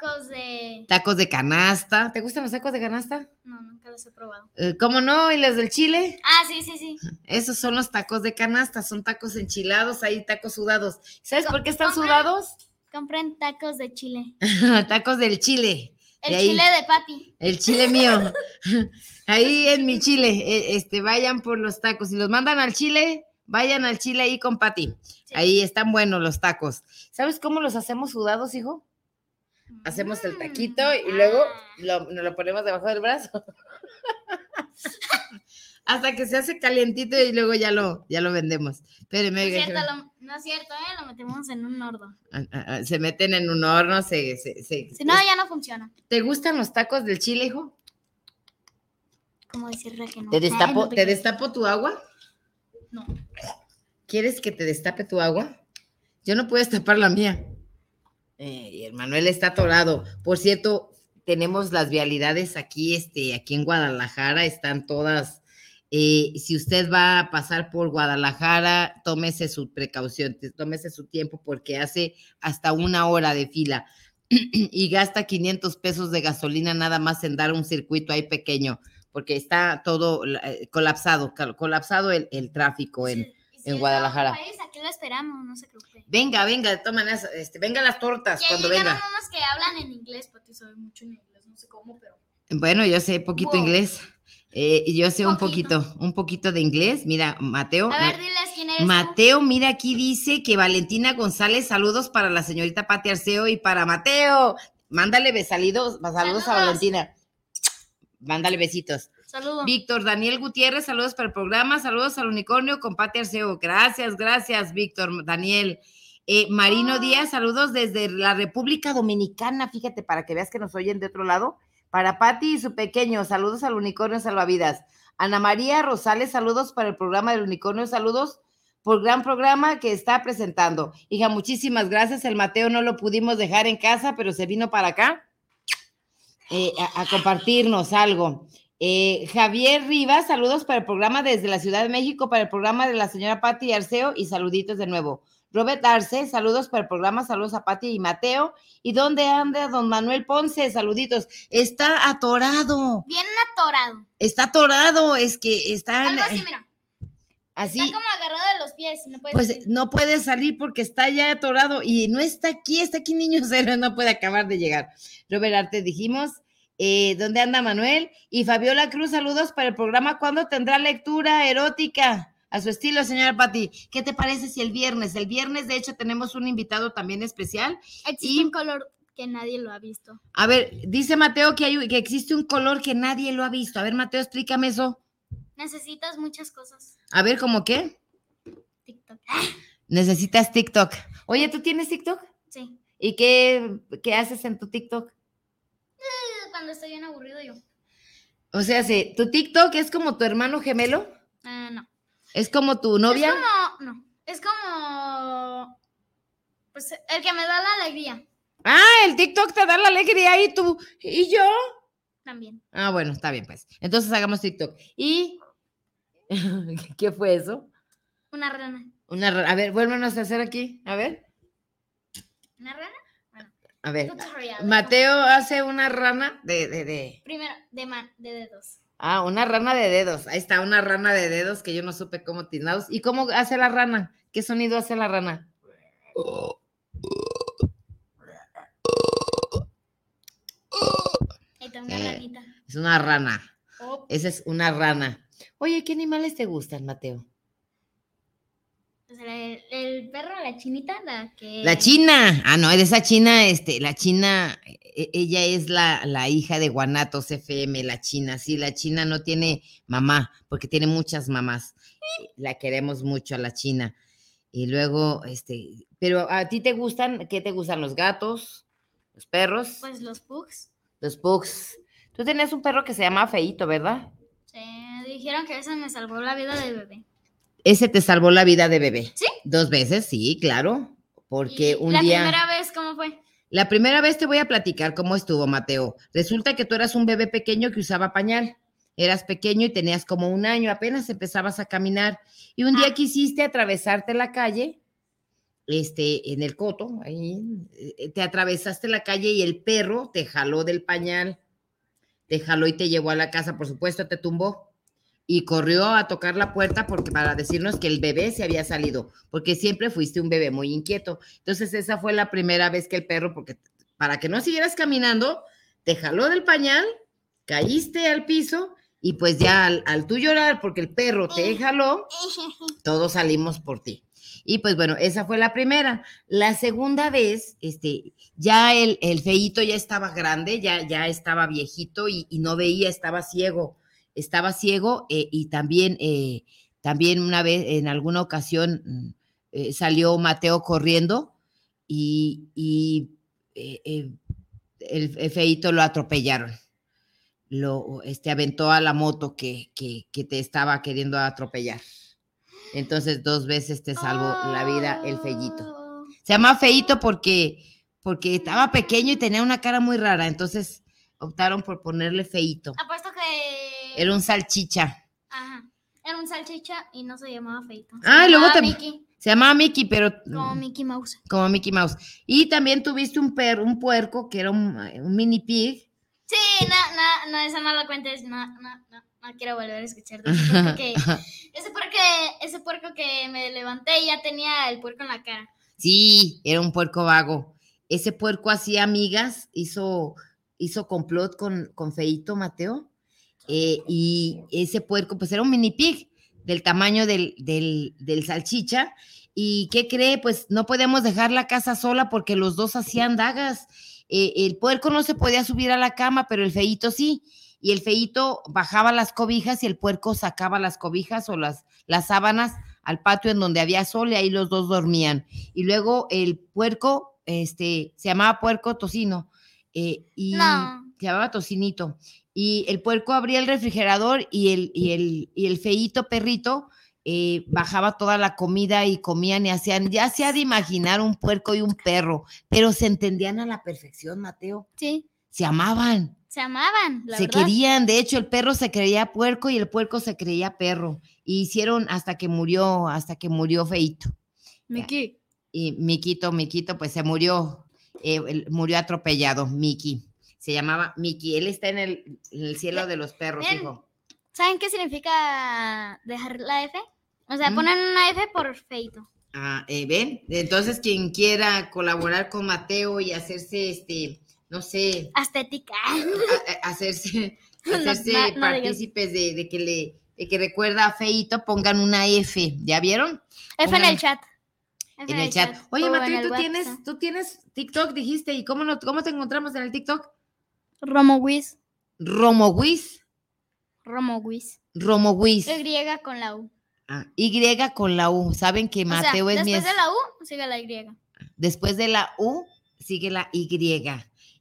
Tacos de. tacos de canasta. ¿Te gustan los tacos de canasta? No, nunca los he probado. Eh, ¿Cómo no? ¿Y los del chile? Ah, sí, sí, sí. Esos son los tacos de canasta, son tacos enchilados, ahí tacos sudados. ¿Sabes por qué están sudados? Compren tacos de chile. tacos del chile. El De ahí. chile de Patty. El chile mío. Ahí en mi chile, eh, este, vayan por los tacos. Si los mandan al chile, vayan al chile ahí con Pati. Sí. Ahí están buenos los tacos. ¿Sabes cómo los hacemos sudados, hijo? Hacemos el taquito y luego Ah. lo, nos lo ponemos debajo del brazo. Hasta que se hace calientito y luego ya lo, ya lo vendemos. Espéreme, No es cierto, lo- no es cierto, ¿eh? Lo metemos en un horno. ah, ah, ah, se meten en un horno, se, se- se- Si no, ya no funciona. ¿Te gustan los tacos del chile, hijo? Como decirle que no. ¿Te destapo, ¿te destapo tu agua? No. ¿Quieres que te destape tu agua? Yo no puedo destapar la mía. Eh, y el Manuel está atorado. Por cierto, tenemos las vialidades aquí, este, aquí en Guadalajara, están todas. eh, si usted va a pasar por Guadalajara, tómese su precaución, tómese su tiempo porque hace hasta una hora de fila y gasta 500 pesos de gasolina nada más en dar un circuito ahí pequeño, porque está todo eh, colapsado, colapsado el, tráfico en, en Guadalajara. otro país, aquí lo esperamos, no se preocupe. Venga, venga, de todas maneras, este, venga las tortas cuando llegaron venga. unos que hablan en inglés, porque mucho en inglés, no sé cómo, pero. Bueno, yo sé poquito Wow. inglés. eh, yo sé un Poquito. un poquito de inglés. Mira, Mateo. A ver, diles quién eres. tú. Mateo, mira aquí dice que Valentina González, saludos para la señorita Pati Arceo y para Mateo. Mándale besalidos, saludos, a. Valentina. Mándale besitos. Saludos. Víctor Daniel Gutiérrez, saludos para el programa, saludos al unicornio con Pati Arceo. Gracias, gracias, Víctor Daniel. Eh, Marino. Díaz, saludos desde la República Dominicana, fíjate, para que veas que nos oyen de otro lado. Para Pati y su pequeño, saludos al unicornio salvavidas. Ana María Rosales, saludos para el programa del unicornio, saludos por gran programa que está presentando. Hija, muchísimas gracias. El Mateo no lo pudimos dejar en casa, pero se vino para acá eh, a, a compartirnos algo. Eh, Javier Rivas, saludos para el programa desde la Ciudad de México, para el programa de la señora Patti Arceo y saluditos de nuevo. Robert Arce, saludos para el programa, saludos a Patti y Mateo. ¿Y dónde anda don Manuel Ponce? Saluditos. Está atorado, Bien atorado. está atorado, es que está Algo así, mira. así. Está como agarrado de los pies. No puede Pues salir. no puede salir porque está ya atorado y no está aquí, está aquí niño cero, no puede acabar de llegar. Robert Arte dijimos, eh, ¿dónde anda Manuel? Y Fabiola Cruz, saludos para el programa. ¿Cuándo tendrá lectura erótica? A su estilo, señora Pati. ¿Qué te parece si el viernes? El viernes, de hecho, tenemos un invitado también especial. Existe y- un color que nadie lo ha visto. A ver, dice Mateo que, hay, que existe un color que nadie lo ha visto. A ver, Mateo, explícame eso. Necesitas muchas cosas. A ver, ¿cómo qué? TikTok. Necesitas TikTok. Oye, ¿tú tienes TikTok? Sí. ¿Y qué, qué haces en tu TikTok? Cuando estoy bien aburrido yo. O sea, si tu TikTok es como tu hermano gemelo, Ah, no. es como tu novia. Es como. No. Es como. Pues el que me da la alegría. Ah, el TikTok te da la alegría y tú y yo. También. Ah, bueno, está bien, pues. Entonces hagamos TikTok. ¿Y qué fue eso? Una rana. Una, ra- a ver, vuélvenos a hacer aquí. A ver, ¿Una rana? A ver. Mateo hace una rana de, de, de. Primero, de, man, de dedos. Ah, una rana de dedos. Ahí está, una rana de dedos que yo no supe cómo tinados. ¿Y cómo hace la rana? ¿Qué sonido hace la rana? Eh. Es una rana. Oh, Esa es una rana. Oye, ¿qué animales te gustan, Mateo? El, el perro, la chinita, la que... La china. Ah, no, de esa china, este, la china, e- ella es la, la hija de Guanatos FM, la china. Sí, la china no tiene mamá, porque tiene muchas mamás. La queremos mucho a la china. Y luego, este, pero a ti te gustan, ¿qué te gustan? ¿Los gatos? ¿Los perros? Pues los pugs. Los pugs. Tú tenías un perro que se llama Feito, ¿verdad? Se dijeron que ese me salvó la vida de bebé. Ese te salvó la vida de bebé. ¿Sí? Dos veces, sí, claro. Porque Y un la día. primera vez, ¿cómo fue? La primera vez te voy a platicar cómo estuvo, Mateo. Resulta que tú eras un bebé pequeño que usaba pañal. Eras pequeño y tenías como un año, apenas empezabas a caminar. Y un día Ah. quisiste atravesarte la calle, este, en el coto, ahí, eh, te atravesaste la calle y el perro te jaló del pañal, te jaló y te llevó a la casa, por supuesto, te tumbó. Y corrió a tocar la puerta porque para decirnos que el bebé se había salido, porque siempre fuiste un bebé muy inquieto. Entonces esa fue la primera vez que el perro, porque para que no siguieras caminando, te jaló del pañal, caíste al piso y pues ya al, al tú llorar porque el perro te jaló, todos salimos por ti. Y pues bueno, esa fue la primera. La segunda vez, este, ya el, el feíto ya estaba grande, ya, ya estaba viejito y, y no veía, estaba ciego. Estaba ciego eh, y también, eh, también una vez, en alguna ocasión, mm, eh, salió Mateo corriendo y, eh, el, el feíto lo atropellaron. Lo este, aventó a la moto que, que, te estaba queriendo atropellar. Entonces, dos veces te salvó la vida el fellito. Oh. Se llama feíto porque, porque estaba pequeño y tenía una cara muy rara. Entonces, optaron por ponerle feíto. Apuesto que... Era un salchicha. Ajá. Era un salchicha y no se llamaba Feito. Ah, y luego Mickey, Se llamaba Mickey, pero como Mickey Mouse. como Mickey Mouse. Y también tuviste un perro, un puerco que era un, un mini pig. Sí, no, no, no, eso no lo cuentes. No, no, no, no quiero volver a escuchar de ese puerco que... Ese puerco, ese puerco que me levanté y ya tenía el puerco en la cara. Sí, era un puerco vago. Ese puerco hacía amigas, hizo, hizo complot con, con Feito Mateo. Eh, y ese puerco, pues era un mini pig del tamaño del, del, del salchicha. ¿Y qué cree? Pues no podíamos dejar la casa sola porque los dos hacían dagas. Eh, el puerco no se podía subir a la cama, pero el feíto sí. Y el feíto bajaba las cobijas y el puerco sacaba las cobijas o las, las sábanas al patio en donde había sol y ahí los dos dormían. Y luego el puerco, este, se llamaba puerco tocino. eh, y No. se llamaba tocinito. Y el puerco abría el refrigerador y el, y el, y el feíto perrito eh, bajaba toda la comida y comían y hacían, ya se ha de imaginar un puerco y un perro, pero se entendían a la perfección, Mateo. Sí. Se amaban, Se amaban, la se verdad. querían. De hecho, el perro se creía puerco y el puerco se creía perro. Y hicieron hasta que murió, hasta que murió feíto. Mickey. Y Miquito, Miquito, pues se murió, eh, murió atropellado, Miki. Se llamaba Miki. Él está en el, en el cielo de los perros, hijo. ¿Saben qué significa dejar la F? O sea, Mm. ponen una F por feito. Ah, eh, ven, entonces quien quiera colaborar con Mateo y hacerse, este, no sé, Estética. a- a- hacerse, hacerse no, no digas. partícipes de, de que le, de que recuerda a Feito, pongan una F, ¿ya vieron? F en el chat. F En el chat. Oye, Mateo, ¿tú tienes, tú tienes TikTok, dijiste, ¿y cómo, no, cómo te encontramos en el TikTok? Romowiz. Romowis, Romowiz. Romowis. Y con la U. Ah, y con la U. Saben que Mateo o sea, es mi... después es- de la U, sigue la Y. Después de la U, sigue la Y.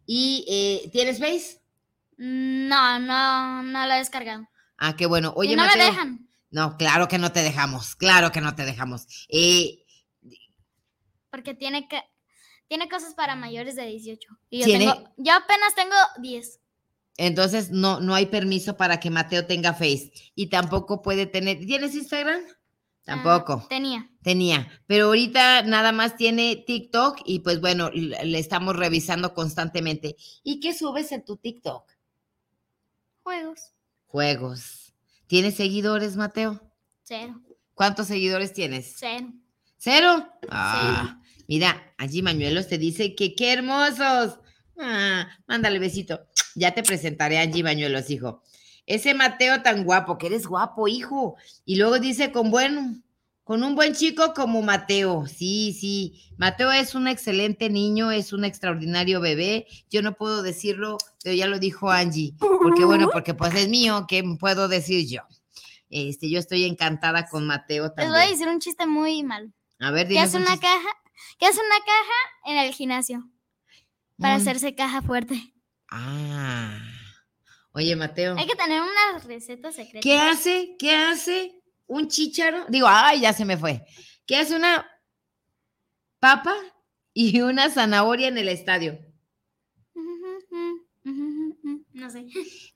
¿Y eh, tienes Face? No, no, no la he descargado. Ah, qué bueno. Oye, y no Mateo. me dejan. No, claro que no te dejamos. Claro que no te dejamos. Eh, Porque tiene que tiene cosas para mayores de 18. Y yo Tiene- tengo, yo apenas tengo 10. entonces no, no hay permiso para que Mateo tenga Face. Y tampoco puede tener. ¿Tienes Instagram? Tampoco. Ah, tenía. Tenía, pero ahorita nada más tiene TikTok y pues bueno, le estamos revisando constantemente. ¿Y qué subes en tu TikTok? Juegos. Juegos. ¿Tienes seguidores, Mateo? Cero. ¿Cuántos seguidores tienes? Cero. ¿Cero? Ah, mira, allí Mañuelos te dice que qué hermosos. Ah, mándale besito. Ya te presentaré a Angie Bañuelos, hijo. Ese Mateo tan guapo, que eres guapo, hijo. Y luego dice con bueno, con un buen chico como Mateo. Sí, sí. Mateo es un excelente niño, es un extraordinario bebé. Yo no puedo decirlo, pero ya lo dijo Angie. Porque bueno, porque pues es mío, ¿qué puedo decir yo? Este, yo estoy encantada con Mateo Les también. voy a decir un chiste muy malo. A ver, ¿Qué hace un una caja? ¿Qué hace una caja en el gimnasio? Para Mm. hacerse caja fuerte. Ah. Oye, Mateo. Hay que tener una receta secreta. ¿Qué hace? ¿Qué hace un chícharo? Digo, ay, ya se me fue. ¿Qué hace una papa y una zanahoria en el estadio? No sé.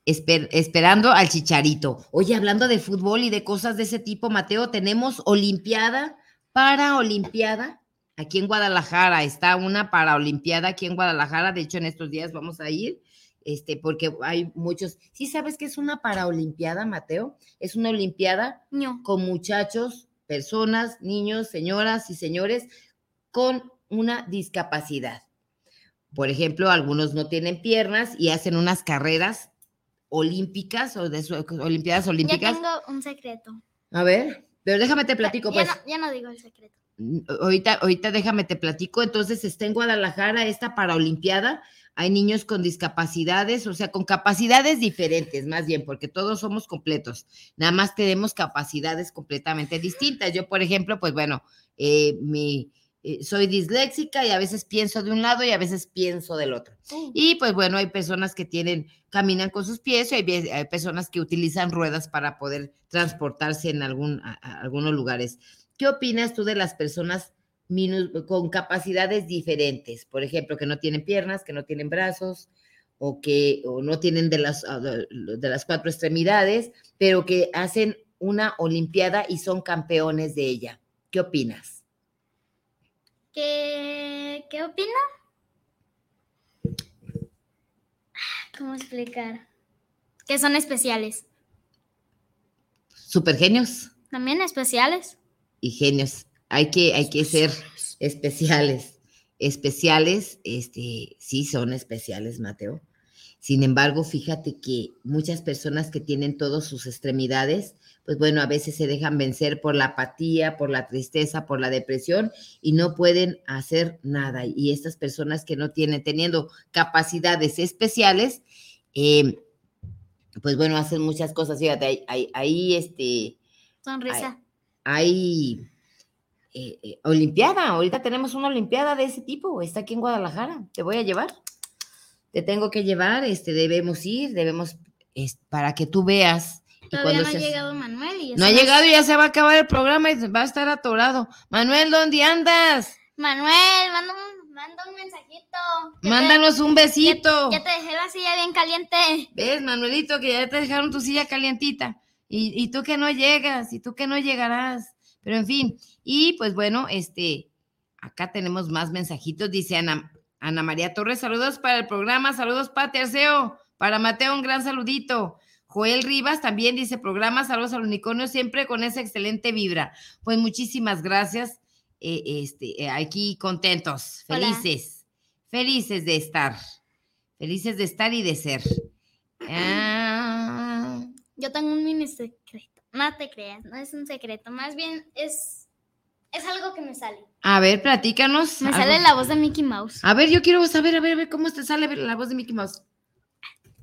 Esper- esperando al chicharito. Oye, hablando de fútbol y de cosas de ese tipo, Mateo, tenemos Olimpiada para Olimpiada. Aquí en Guadalajara está una para Olimpiada aquí en Guadalajara. De hecho, en estos días vamos a ir, este, porque hay muchos. ¿Sí sabes qué es una para Olimpiada, Mateo? Es una Olimpiada No. con muchachos, personas, niños, señoras y señores con una discapacidad. Por ejemplo, algunos no tienen piernas y hacen unas carreras olímpicas o de su- olimpiadas Ya olímpicas. tengo un secreto. A ver, pero déjame te platico, ya, pues. no, ya no digo el secreto. Mm, Ahorita, ahorita déjame te platico. Entonces está en Guadalajara esta paraolimpiada. Hay niños con discapacidades, o sea, con capacidades diferentes, más bien, porque todos somos completos. Nada más tenemos capacidades completamente distintas. Yo, por ejemplo, pues bueno, eh, mi, eh, soy disléxica y a veces pienso de un lado y a veces pienso del otro. Y pues bueno, hay personas que tienen, caminan con sus pies y hay, personas que utilizan ruedas para poder transportarse en algún, a- a algunos lugares. ¿Qué opinas tú de las personas con capacidades diferentes? Por ejemplo, que no tienen piernas, que no tienen brazos o que o no tienen de las, ah, de las cuatro extremidades, pero que hacen una olimpiada y son campeones de ella. ¿Qué opinas? ¿Qué, ¿Qué opino? ¿Cómo explicar? Que son especiales. Supergenios También especiales. Y genios. Hay que, hay que ser especiales. Especiales, este, sí son especiales, Mateo. Sin embargo, fíjate que muchas personas que tienen todas sus extremidades, pues bueno, a veces se dejan vencer por la apatía, por la tristeza, por la depresión y no pueden hacer nada. Y estas personas que no tienen, teniendo capacidades especiales, eh, pues bueno, hacen muchas cosas. Fíjate, ahí, ahí, ahí, este, Sonrisa. Hay eh, eh, Olimpiada. Ahorita tenemos una Olimpiada de ese tipo. Está aquí en Guadalajara. Te voy a llevar. Te tengo que llevar. Este, debemos ir, debemos, es, para que tú veas. Todavía no ha llegado Manuel. Y No ha llegado y ya se va a acabar el programa y va a estar atorado. Manuel, ¿dónde andas? Manuel, manda un, manda un mensajito. Ya te- Mándanos un besito. Ya te dejé la silla bien caliente. ¿Ves, Manuelito, que ya te dejaron tu silla calientita? Y, y tú que no llegas, y tú que no llegarás. Pero en fin, y pues bueno, este, acá tenemos más mensajitos, dice Ana, Ana María Torres, saludos para el programa, saludos para Terceo, para Mateo, un gran saludito. Joel Rivas también dice programa, saludos al unicornio, siempre con esa excelente vibra. Pues muchísimas gracias, eh, este, eh, aquí contentos, Hola. felices, felices de estar, felices de estar y de ser. Ah, Yo tengo un mini secreto. No te creas, no es un secreto. Más bien es, es algo que me sale. a ver, platícanos. Me algo. sale la voz de Mickey Mouse. A ver, yo quiero saber, a ver, a ver cómo te sale la voz de Mickey Mouse.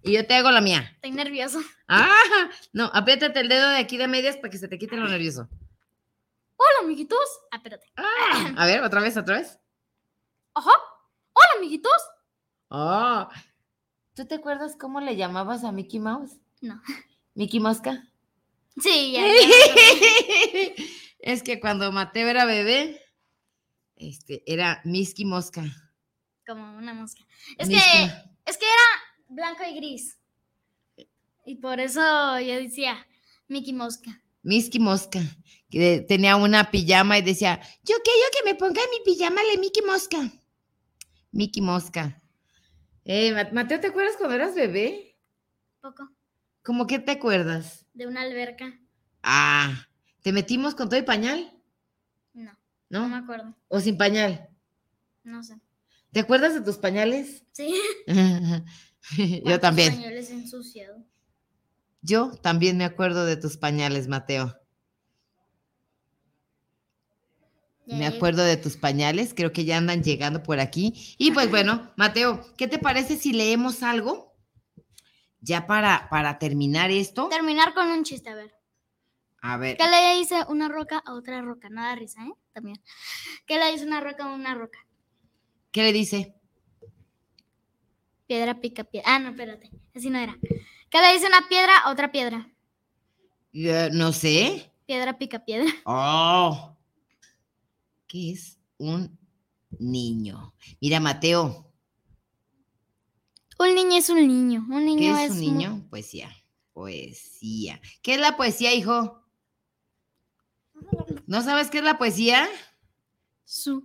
Y yo te hago la mía. Estoy nervioso. Ah, no, apriétate el dedo de aquí de medias para que se te quite lo nervioso. Hola, amiguitos. Ah, espérate. Ah, a ver, otra vez, otra vez. Ajá. Hola, amiguitos. Oh. ¿Tú te acuerdas cómo le llamabas a Mickey Mouse? No. ¿Mickey Mosca? Sí, ya. es que cuando Mateo era bebé, este, era Mickey Mosca. Como una mosca. Es Misky. que, es que era blanco y gris. Y por eso yo decía Mickey Mosca. Mickey Mosca, que tenía una pijama y decía, yo quiero que me ponga mi pijama de Mickey Mosca. Mickey Mosca. Eh, Ma- Mateo, ¿te acuerdas cuando eras bebé? Poco. ¿Cómo que te acuerdas? De una alberca. Ah, ¿te metimos con todo y pañal? No, no me ¿No? acuerdo. ¿O sin pañal? No sé. ¿Te acuerdas de tus pañales? Sí. Yo ¿Cuántos también. pañales? Yo también me acuerdo de tus pañales, Mateo. Ya Me acuerdo de tus pañales, creo que ya andan llegando por aquí. Y pues bueno, Mateo, ¿qué te parece si leemos algo? Ya para, para terminar esto. Terminar con un chiste, a ver. A ver, ¿Qué le dice una roca a otra roca? Nada risa, ¿eh? También. ¿Qué le dice una roca a una roca? ¿qué le dice? Piedra pica piedra. Ah, no, espérate. Así no era. ¿Qué le dice una piedra a otra piedra? No sé. Piedra pica piedra. Oh. ¿Qué es un niño? Mira, Mateo, Un niño es un niño. Un niño ¿qué es un niño? Poesía. Poesía. ¿Qué es la poesía, hijo? ¿No sabes qué es la poesía? Su.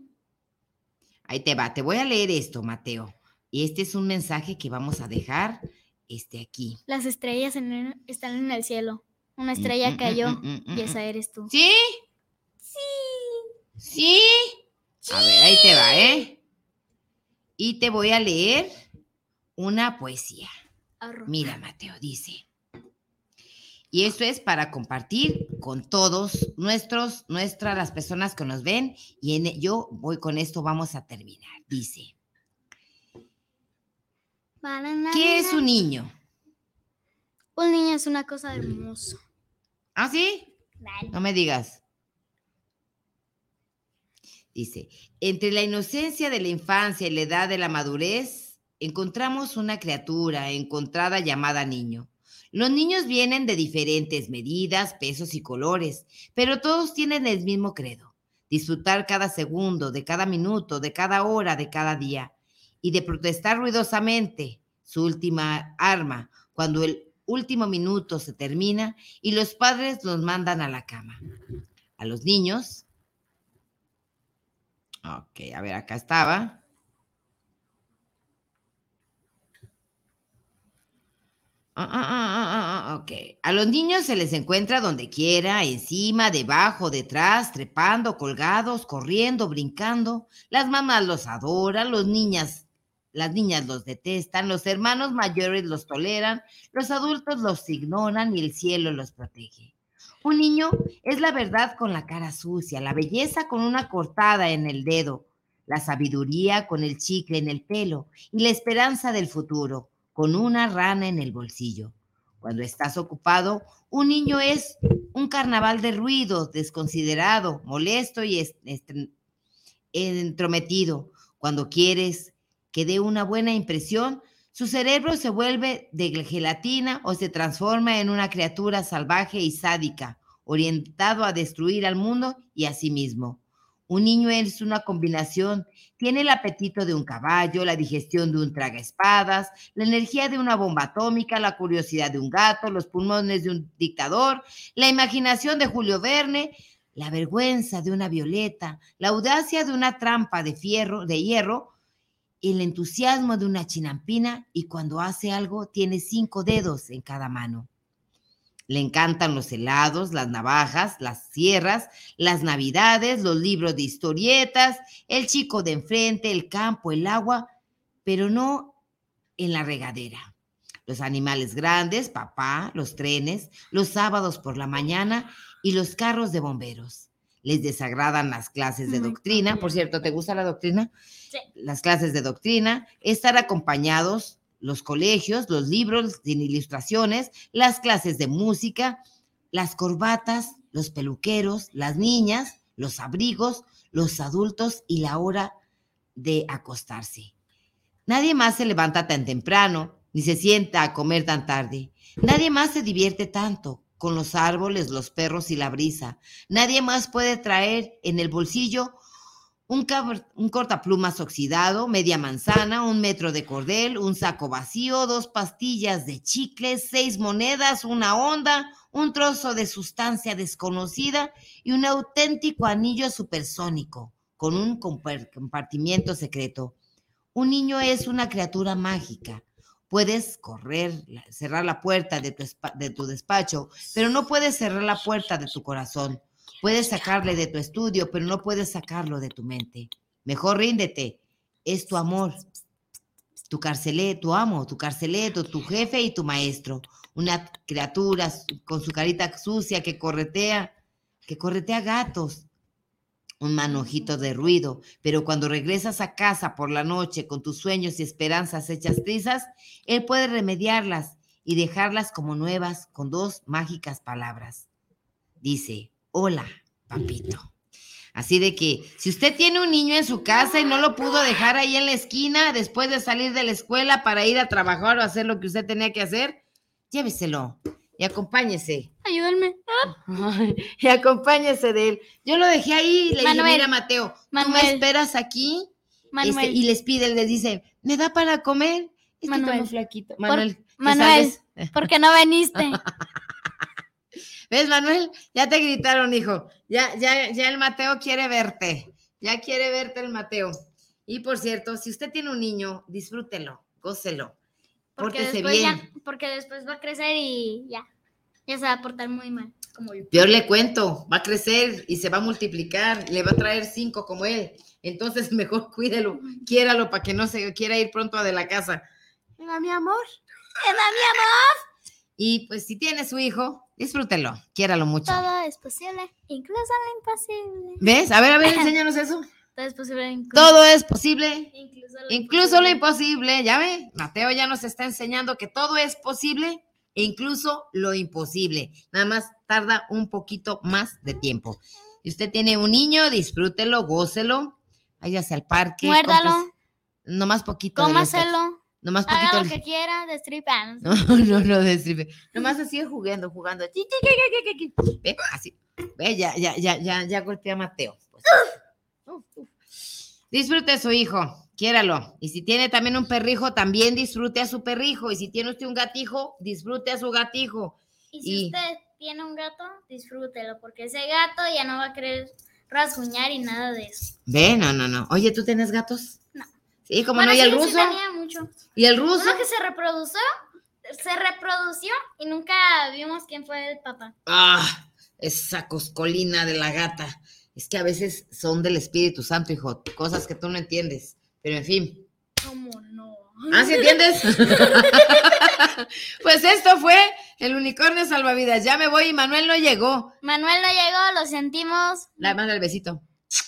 Ahí te va, te voy a leer esto, Mateo. Y este es un mensaje que vamos a dejar este aquí. Las estrellas en el- están en el cielo. Una Mm, estrella mm, cayó mm, mm, mm, y esa eres tú. ¿Sí? Sí. ¿Sí? A ver, ahí te va, ¿eh? Y te voy a leer una poesía. Mira, Mateo, dice. Y esto es para compartir con todos nuestros, nuestras, las personas que nos ven. Y en, yo voy con esto, vamos a terminar. Dice, ¿qué es un niño? Un niño es una cosa hermosa. ¿Ah, sí? Vale. No me digas. Dice, entre la inocencia de la infancia y la edad de la madurez, encontramos una criatura encontrada llamada niño. Los niños vienen de diferentes medidas, pesos y colores, pero todos tienen el mismo credo, disfrutar cada segundo, de cada minuto, de cada hora, de cada día, y de protestar ruidosamente, su última arma, cuando el último minuto se termina y los padres los mandan a la cama. A los niños. Ok, a ver, acá estaba. Ah, ah, ah. A los niños se les encuentra donde quiera, encima, debajo, detrás, trepando, colgados, corriendo, brincando. Las mamás los adoran, los niñas, las niñas los detestan, los hermanos mayores los toleran, los adultos los ignoran y el cielo los protege. Un niño es la verdad con la cara sucia, la belleza con una cortada en el dedo, la sabiduría con el chicle en el pelo y la esperanza del futuro con una rana en el bolsillo. Cuando estás ocupado, un niño es un carnaval de ruido, desconsiderado, molesto y entrometido. Cuando quieres que dé una buena impresión, su cerebro se vuelve de gelatina o se transforma en una criatura salvaje y sádica, orientado a destruir al mundo y a sí mismo. Un niño es una combinación, tiene el apetito de un caballo, la digestión de un tragaespadas, la energía de una bomba atómica, la curiosidad de un gato, los pulmones de un dictador, la imaginación de Julio Verne, la vergüenza de una violeta, la audacia de una trampa de fierro, de hierro, el entusiasmo de una chinampina y cuando hace algo tiene cinco dedos en cada mano. Le encantan los helados, las navajas, las sierras, las navidades, los libros de historietas, el chico de enfrente, el campo, el agua, pero no en la regadera. Los animales grandes, papá, los trenes, los sábados por la mañana y los carros de bomberos. Les desagradan las clases de doctrina. Por cierto, ¿te gusta la doctrina? Sí. Las clases de doctrina, estar acompañados, los colegios, los libros sin ilustraciones, las clases de música, las corbatas, los peluqueros, las niñas, los abrigos, los adultos y la hora de acostarse. Nadie más se levanta tan temprano, ni se sienta a comer tan tarde. Nadie más se divierte tanto con los árboles, los perros y la brisa. Nadie más puede traer en el bolsillo un, un cortaplumas oxidado, media manzana, un metro de cordel, un saco vacío, dos pastillas de chicle, seis monedas, una onda, un trozo de sustancia desconocida y un auténtico anillo supersónico con un compar- compartimiento secreto. Un niño es una criatura mágica. Puedes correr, cerrar la puerta de tu, de tu despacho, pero no puedes cerrar la puerta de tu corazón. Puedes sacarle de tu estudio, pero no puedes sacarlo de tu mente. Mejor ríndete. Es tu amor. tu carceleto, tu amo, tu carceleto, tu jefe y tu maestro. Una criatura con su carita sucia que corretea, que corretea gatos. Un manojito de ruido, pero cuando regresas a casa por la noche con tus sueños y esperanzas hechas trizas, él puede remediarlas y dejarlas como nuevas con dos mágicas palabras. Dice, hola, papito. Así de que si usted tiene un niño en su casa y no lo pudo dejar ahí en la esquina después de salir de la escuela para ir a trabajar o hacer lo que usted tenía que hacer, lléveselo y acompáñese. Ayúdenme. y acompáñese de él. Yo lo dejé ahí y le dije, Manuel, mira Mateo, tú me esperas aquí Este, Manuel. y les pide, les dice, ¿me da para comer? Es que está Manuel. flaquito. Manuel, ¿te Manuel. sabes? ¿Por qué no veniste? ¿Ves, Manuel? Ya te gritaron, hijo. Ya, ya, ya el Mateo quiere verte. Ya quiere verte el Mateo. Y por cierto, si usted tiene un niño, disfrútelo, gócelo. Porque Pórtese después, bien. ya, porque después va a crecer y ya. Ya se va a portar muy mal. Como yo. Peor le cuento, va a crecer y se va a multiplicar, le va a traer cinco como él. Entonces mejor cuídelo, quiéralo para que no se quiera ir pronto de la casa. Venga, mi amor. Venga, mi amor. Y pues si tiene su hijo, disfrútelo, quiéralo mucho. Todo es posible, incluso lo imposible. ¿Ves? A ver, a ver, enséñanos eso. Todo es posible, incluso, Todo es posible, incluso lo incluso lo imposible. Ya ve, Mateo ya nos está enseñando que todo es posible e incluso lo imposible. Nada más tarda un poquito más de tiempo. Si usted tiene un niño, disfrútelo, gócelo, váyase al parque. Muérdalo. compres- Nomás poquito. Cómaselo. Nomás poquito. Lo de- que quiera, destripan. No, no, no, destripe. Nomás así jugando, jugando. Chi, chi, chi, chi, chi, chi. Ve, así. Ve, ya, ya, ya, ya, ya golpeé a Mateo. Pues. Uf, uf. Disfrute a su hijo, quiéralo. Y si tiene también un perrijo, también disfrute a su perrijo. Y si tiene usted un gatijo, disfrute a su gatijo. Y si Y- usted tiene un gato, disfrútelo, porque ese gato ya no va a querer rasguñar y nada de eso. Ve, no, no, no. Oye, ¿tú tienes gatos? No. Sí, como Bueno, no, y el sí, sí ruso. mucho. ¿Y el ruso? Uno que se reprodució, se reprodució y nunca vimos quién fue el papá. Ah, esa coscolina de la gata. Es que a veces son del Espíritu Santo, hijo. Cosas que tú no entiendes. Pero en fin. ¿Cómo no? ¿Ah, sí entiendes? pues esto fue el unicornio salvavidas. Ya me voy y Manuel no llegó. Manuel no llegó, lo sentimos. La manda el besito.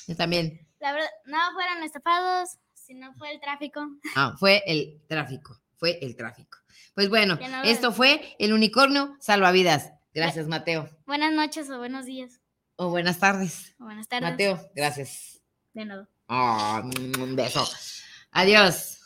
Yo también. La verdad, no fueron estafados, sino fue el tráfico. Ah, fue el tráfico. Fue el tráfico. Pues bueno, no esto fue el unicornio salvavidas. Gracias, Mateo. Buenas noches o buenos días O buenas tardes. o buenas tardes. Mateo, gracias. De nuevo. Ah, un beso. Adiós.